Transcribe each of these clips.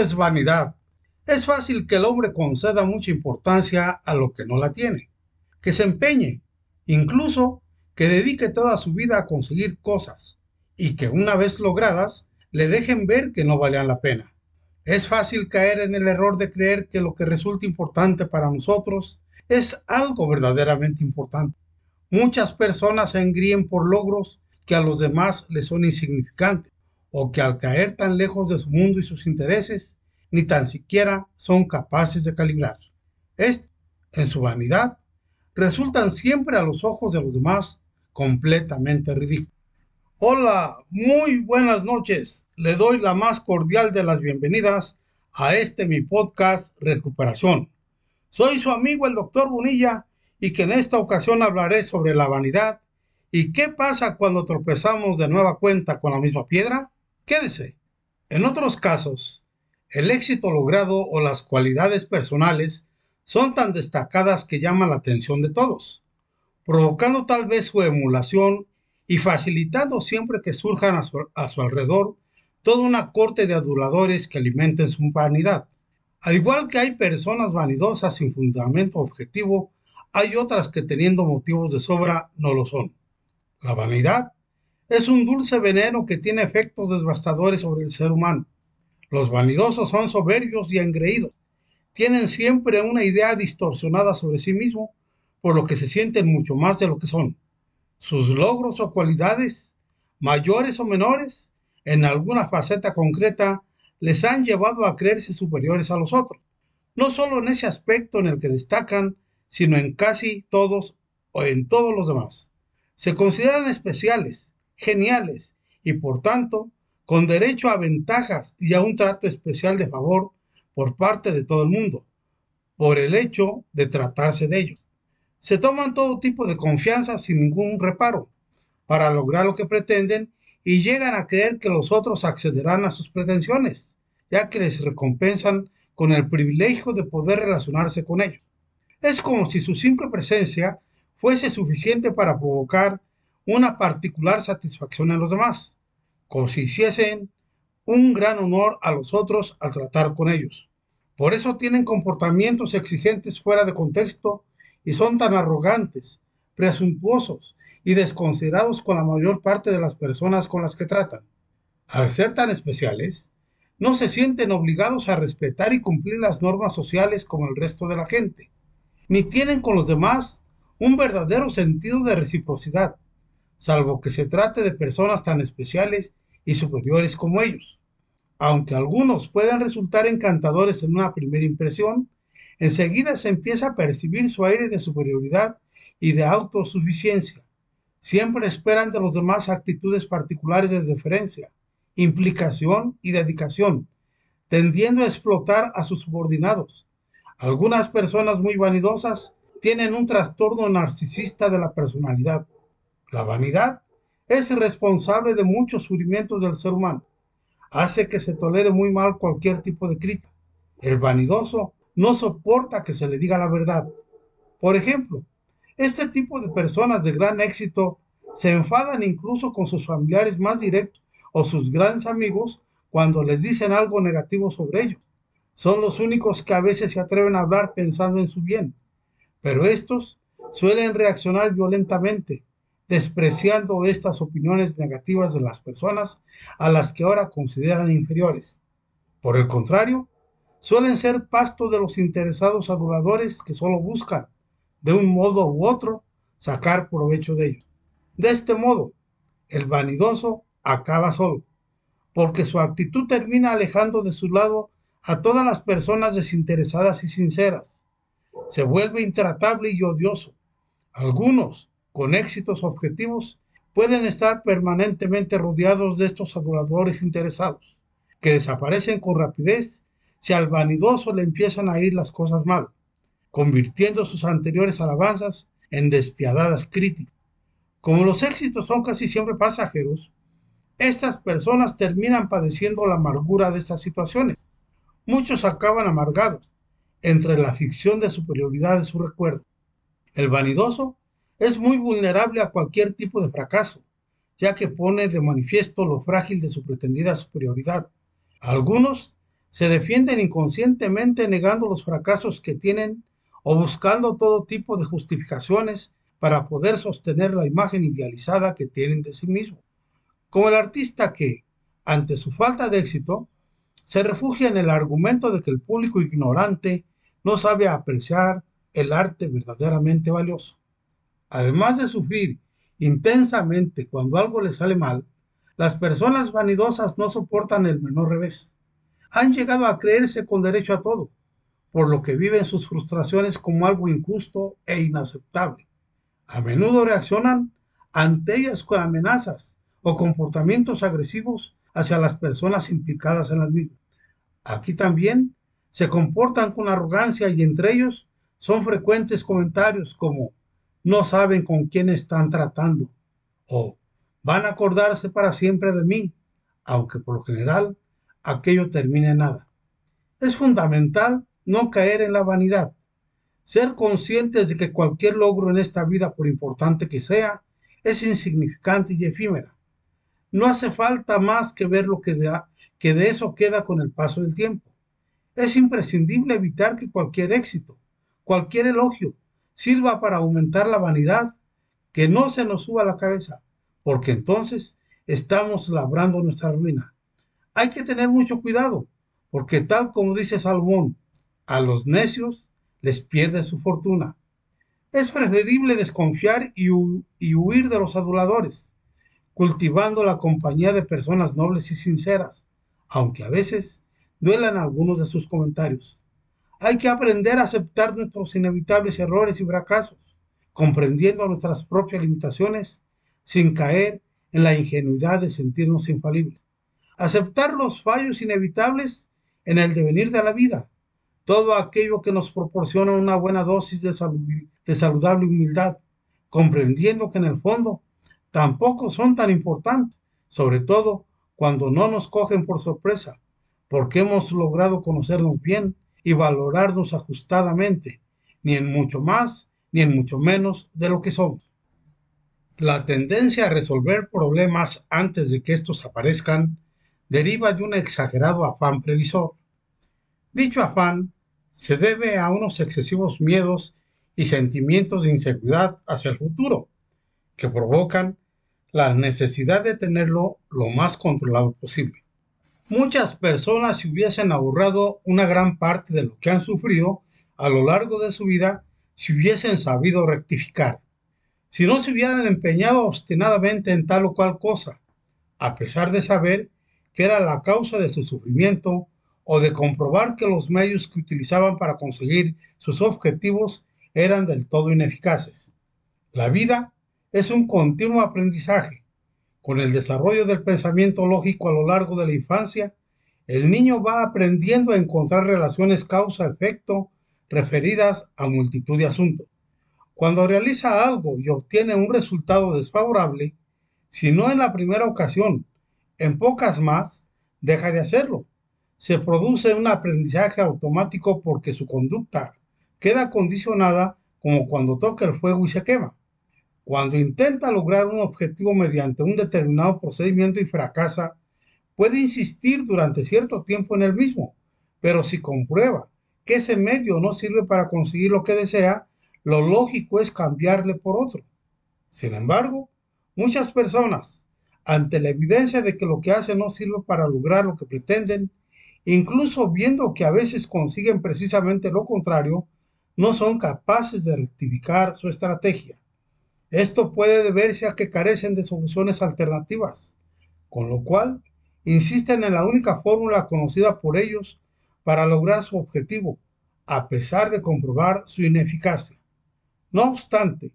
es vanidad. Es fácil que el hombre conceda mucha importancia a lo que no la tiene, que se empeñe, incluso que dedique toda su vida a conseguir cosas y que una vez logradas le dejen ver que no valían la pena. Es fácil caer en el error de creer que lo que resulta importante para nosotros es algo verdaderamente importante. Muchas personas se engríen por logros que a los demás les son insignificantes o que al caer tan lejos de su mundo y sus intereses, ni tan siquiera son capaces de calibrar. Esto, en su vanidad, resultan siempre a los ojos de los demás completamente ridículos. Hola, muy buenas noches. Le doy la más cordial de las bienvenidas a este mi podcast Recuperación. Soy su amigo el doctor Bonilla y que en esta ocasión hablaré sobre la vanidad y qué pasa cuando tropezamos de nueva cuenta con la misma piedra. Quédese. En otros casos, el éxito logrado o las cualidades personales son tan destacadas que llaman la atención de todos, provocando tal vez su emulación y facilitando siempre que surjan a su, alrededor toda una corte de aduladores que alimenten su vanidad. Al igual que hay personas vanidosas sin fundamento objetivo, hay otras que teniendo motivos de sobra no lo son. La vanidad es un dulce veneno que tiene efectos devastadores sobre el ser humano. Los vanidosos son soberbios y engreídos. Tienen siempre una idea distorsionada sobre sí mismo, por lo que se sienten mucho más de lo que son sus logros o cualidades, mayores o menores, en alguna faceta concreta, les han llevado a creerse superiores a los otros, no solo en ese aspecto en el que destacan, sino en casi todos o en todos los demás. Se consideran especiales, geniales y por tanto con derecho a ventajas y a un trato especial de favor por parte de todo el mundo, por el hecho de tratarse de ellos se toman todo tipo de confianza sin ningún reparo para lograr lo que pretenden y llegan a creer que los otros accederán a sus pretensiones, ya que les recompensan con el privilegio de poder relacionarse con ellos. Es como si su simple presencia fuese suficiente para provocar una particular satisfacción en los demás, como si hiciesen un gran honor a los otros al tratar con ellos. Por eso tienen comportamientos exigentes fuera de contexto y son tan arrogantes, presuntuosos y desconsiderados con la mayor parte de las personas con las que tratan. Al ser tan especiales, no se sienten obligados a respetar y cumplir las normas sociales como el resto de la gente, ni tienen con los demás un verdadero sentido de reciprocidad, salvo que se trate de personas tan especiales y superiores como ellos. Aunque algunos puedan resultar encantadores en una primera impresión, enseguida se empieza a percibir su aire de superioridad y de autosuficiencia. Siempre esperan de los demás actitudes particulares de deferencia, implicación y dedicación, tendiendo a explotar a sus subordinados. Algunas personas muy vanidosas tienen un trastorno narcisista de la personalidad. La vanidad es responsable de muchos sufrimientos del ser humano. Hace que se tolere muy mal cualquier tipo de crítica. El vanidoso no soporta que se le diga la verdad. Por ejemplo, este tipo de personas de gran éxito se enfadan incluso con sus familiares más directos o sus grandes amigos cuando les dicen algo negativo sobre ellos. Son los únicos que a veces se atreven a hablar pensando en su bien, pero estos suelen reaccionar violentamente, despreciando estas opiniones negativas de las personas a las que ahora consideran inferiores. Por el contrario, suelen ser pasto de los interesados aduladores que solo buscan, de un modo u otro, sacar provecho de ellos. De este modo, el vanidoso acaba solo, porque su actitud termina alejando de su lado a todas las personas desinteresadas y sinceras. Se vuelve intratable y odioso. Algunos, con éxitos objetivos, pueden estar permanentemente rodeados de estos aduladores interesados, que desaparecen con rapidez si al vanidoso le empiezan a ir las cosas mal, convirtiendo sus anteriores alabanzas en despiadadas críticas. Como los éxitos son casi siempre pasajeros, estas personas terminan padeciendo la amargura de estas situaciones. Muchos acaban amargados entre la ficción de superioridad de su recuerdo. El vanidoso es muy vulnerable a cualquier tipo de fracaso, ya que pone de manifiesto lo frágil de su pretendida superioridad. Algunos se defienden inconscientemente negando los fracasos que tienen o buscando todo tipo de justificaciones para poder sostener la imagen idealizada que tienen de sí mismos. Como el artista que, ante su falta de éxito, se refugia en el argumento de que el público ignorante no sabe apreciar el arte verdaderamente valioso. Además de sufrir intensamente cuando algo le sale mal, las personas vanidosas no soportan el menor revés. Han llegado a creerse con derecho a todo, por lo que viven sus frustraciones como algo injusto e inaceptable. A menudo reaccionan ante ellas con amenazas o comportamientos agresivos hacia las personas implicadas en las mismas. Aquí también se comportan con arrogancia y entre ellos son frecuentes comentarios como no saben con quién están tratando o van a acordarse para siempre de mí, aunque por lo general aquello termine en nada. Es fundamental no caer en la vanidad, ser conscientes de que cualquier logro en esta vida, por importante que sea, es insignificante y efímera. No hace falta más que ver lo que de, que de eso queda con el paso del tiempo. Es imprescindible evitar que cualquier éxito, cualquier elogio, sirva para aumentar la vanidad, que no se nos suba la cabeza, porque entonces estamos labrando nuestra ruina. Hay que tener mucho cuidado, porque tal como dice Salomón, a los necios les pierde su fortuna. Es preferible desconfiar y, huir de los aduladores, cultivando la compañía de personas nobles y sinceras, aunque a veces duelan algunos de sus comentarios. Hay que aprender a aceptar nuestros inevitables errores y fracasos, comprendiendo nuestras propias limitaciones sin caer en la ingenuidad de sentirnos infalibles. Aceptar los fallos inevitables en el devenir de la vida todo aquello que nos proporciona una buena dosis de, de saludable humildad, comprendiendo que en el fondo tampoco son tan importantes, sobre todo cuando no nos cogen por sorpresa, porque hemos logrado conocernos bien y valorarnos ajustadamente, ni en mucho más ni en mucho menos de lo que somos. La tendencia a resolver problemas antes de que estos aparezcan deriva de un exagerado afán previsor. Dicho afán se debe a unos excesivos miedos y sentimientos de inseguridad hacia el futuro, que provocan la necesidad de tenerlo lo más controlado posible. Muchas personas se hubiesen ahorrado una gran parte de lo que han sufrido a lo largo de su vida si hubiesen sabido rectificar, si no se hubieran empeñado obstinadamente en tal o cual cosa, a pesar de saber que era la causa de su sufrimiento o de comprobar que los medios que utilizaban para conseguir sus objetivos eran del todo ineficaces. La vida es un continuo aprendizaje. Con el desarrollo del pensamiento lógico a lo largo de la infancia, el niño va aprendiendo a encontrar relaciones causa-efecto referidas a multitud de asuntos. Cuando realiza algo y obtiene un resultado desfavorable, si no en la primera ocasión, en pocas más, deja de hacerlo se produce un aprendizaje automático porque su conducta queda condicionada como cuando toca el fuego y se quema. Cuando intenta lograr un objetivo mediante un determinado procedimiento y fracasa, puede insistir durante cierto tiempo en el mismo, pero si comprueba que ese medio no sirve para conseguir lo que desea, lo lógico es cambiarle por otro. Sin embargo, muchas personas, ante la evidencia de que lo que hacen no sirve para lograr lo que pretenden, incluso viendo que a veces consiguen precisamente lo contrario, no son capaces de rectificar su estrategia. Esto puede deberse a que carecen de soluciones alternativas, con lo cual insisten en la única fórmula conocida por ellos para lograr su objetivo, a pesar de comprobar su ineficacia. No obstante,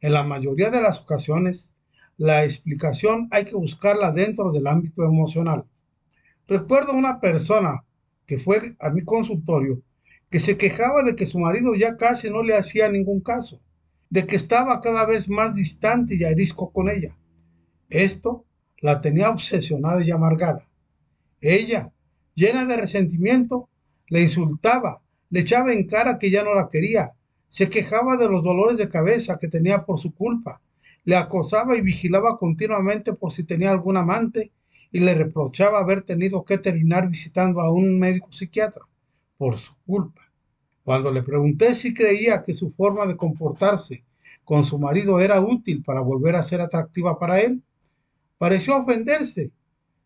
en la mayoría de las ocasiones, la explicación hay que buscarla dentro del ámbito emocional. Recuerdo una persona que fue a mi consultorio que se quejaba de que su marido ya casi no le hacía ningún caso, de que estaba cada vez más distante y arisco con ella. Esto la tenía obsesionada y amargada. Ella, llena de resentimiento, le insultaba, le echaba en cara que ya no la quería, se quejaba de los dolores de cabeza que tenía por su culpa, le acosaba y vigilaba continuamente por si tenía algún amante y le reprochaba haber tenido que terminar visitando a un médico psiquiatra por su culpa. Cuando le pregunté si creía que su forma de comportarse con su marido era útil para volver a ser atractiva para él, pareció ofenderse.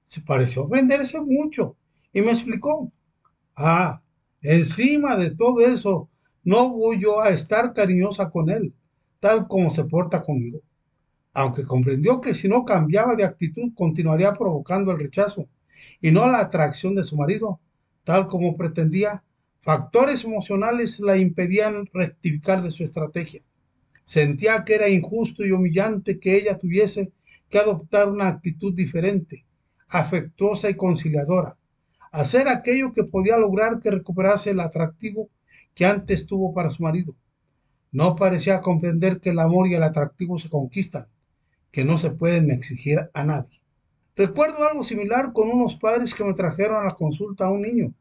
Se pareció ofenderse mucho y me explicó. Ah, encima de todo eso, no voy yo a estar cariñosa con él, tal como se porta conmigo. Aunque comprendió que si no cambiaba de actitud continuaría provocando el rechazo y no la atracción de su marido, tal como pretendía, factores emocionales la impedían rectificar de su estrategia. Sentía que era injusto y humillante que ella tuviese que adoptar una actitud diferente, afectuosa y conciliadora, hacer aquello que podía lograr que recuperase el atractivo que antes tuvo para su marido. No parecía comprender que el amor y el atractivo se conquistan, que no se pueden exigir a nadie. Recuerdo algo similar con unos padres que me trajeron a la consulta a un niño,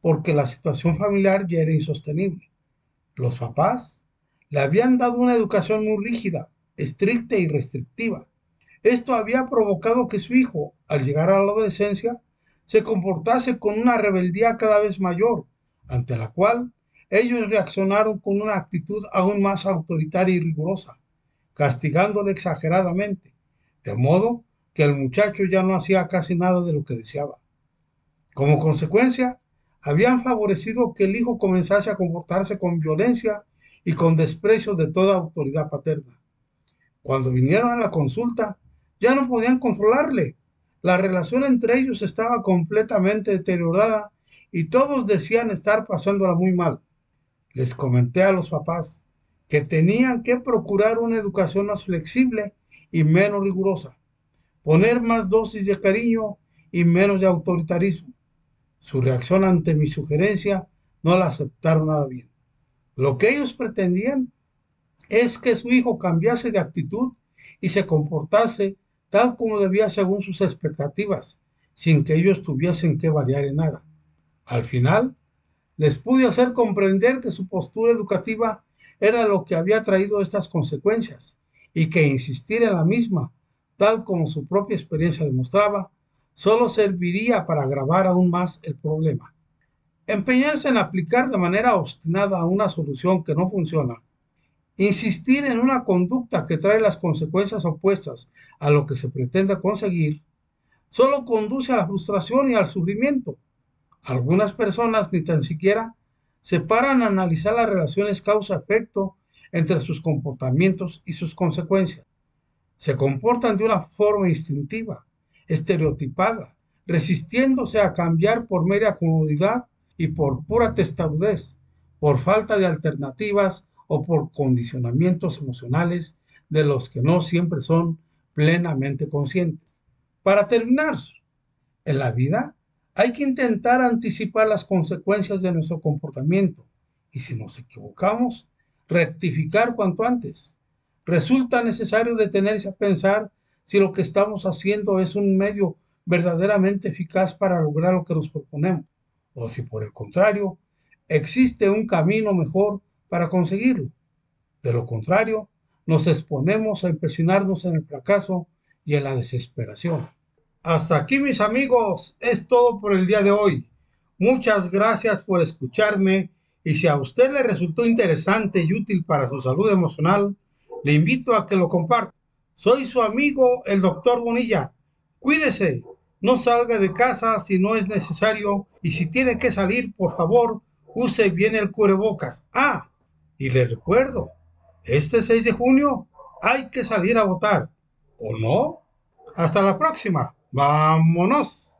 porque la situación familiar ya era insostenible. Los papás le habían dado una educación muy rígida, estricta y restrictiva. Esto había provocado que su hijo, al llegar a la adolescencia, se comportase con una rebeldía cada vez mayor, ante la cual ellos reaccionaron con una actitud aún más autoritaria y rigurosa, castigándole exageradamente, de modo que el muchacho ya no hacía casi nada de lo que deseaba. Como consecuencia, habían favorecido que el hijo comenzase a comportarse con violencia y con desprecio de toda autoridad paterna. Cuando vinieron a la consulta, ya no podían controlarle. La relación entre ellos estaba completamente deteriorada y todos decían estar pasándola muy mal les comenté a los papás que tenían que procurar una educación más flexible y menos rigurosa, poner más dosis de cariño y menos de autoritarismo. Su reacción ante mi sugerencia no la aceptaron nada bien. Lo que ellos pretendían es que su hijo cambiase de actitud y se comportase tal como debía según sus expectativas, sin que ellos tuviesen que variar en nada. Al final, les pude hacer comprender que su postura educativa era lo que había traído estas consecuencias y que insistir en la misma, tal como su propia experiencia demostraba, solo serviría para agravar aún más el problema. Empeñarse en aplicar de manera obstinada una solución que no funciona, insistir en una conducta que trae las consecuencias opuestas a lo que se pretende conseguir, solo conduce a la frustración y al sufrimiento algunas personas ni tan siquiera se paran a analizar las relaciones causa-efecto entre sus comportamientos y sus consecuencias. Se comportan de una forma instintiva, estereotipada, resistiéndose a cambiar por mera comodidad y por pura testarudez, por falta de alternativas o por condicionamientos emocionales de los que no siempre son plenamente conscientes. Para terminar, en la vida hay que intentar anticipar las consecuencias de nuestro comportamiento y si nos equivocamos, rectificar cuanto antes. Resulta necesario detenerse a pensar si lo que estamos haciendo es un medio verdaderamente eficaz para lograr lo que nos proponemos o si por el contrario existe un camino mejor para conseguirlo. De lo contrario, nos exponemos a empecinarnos en el fracaso y en la desesperación. Hasta aquí mis amigos, es todo por el día de hoy. Muchas gracias por escucharme y si a usted le resultó interesante y útil para su salud emocional, le invito a que lo comparta. Soy su amigo el doctor Bonilla. Cuídese, no salga de casa si no es necesario y si tiene que salir, por favor, use bien el cubrebocas. Ah, y le recuerdo, este 6 de junio hay que salir a votar, ¿o no? Hasta la próxima. ¡Vámonos!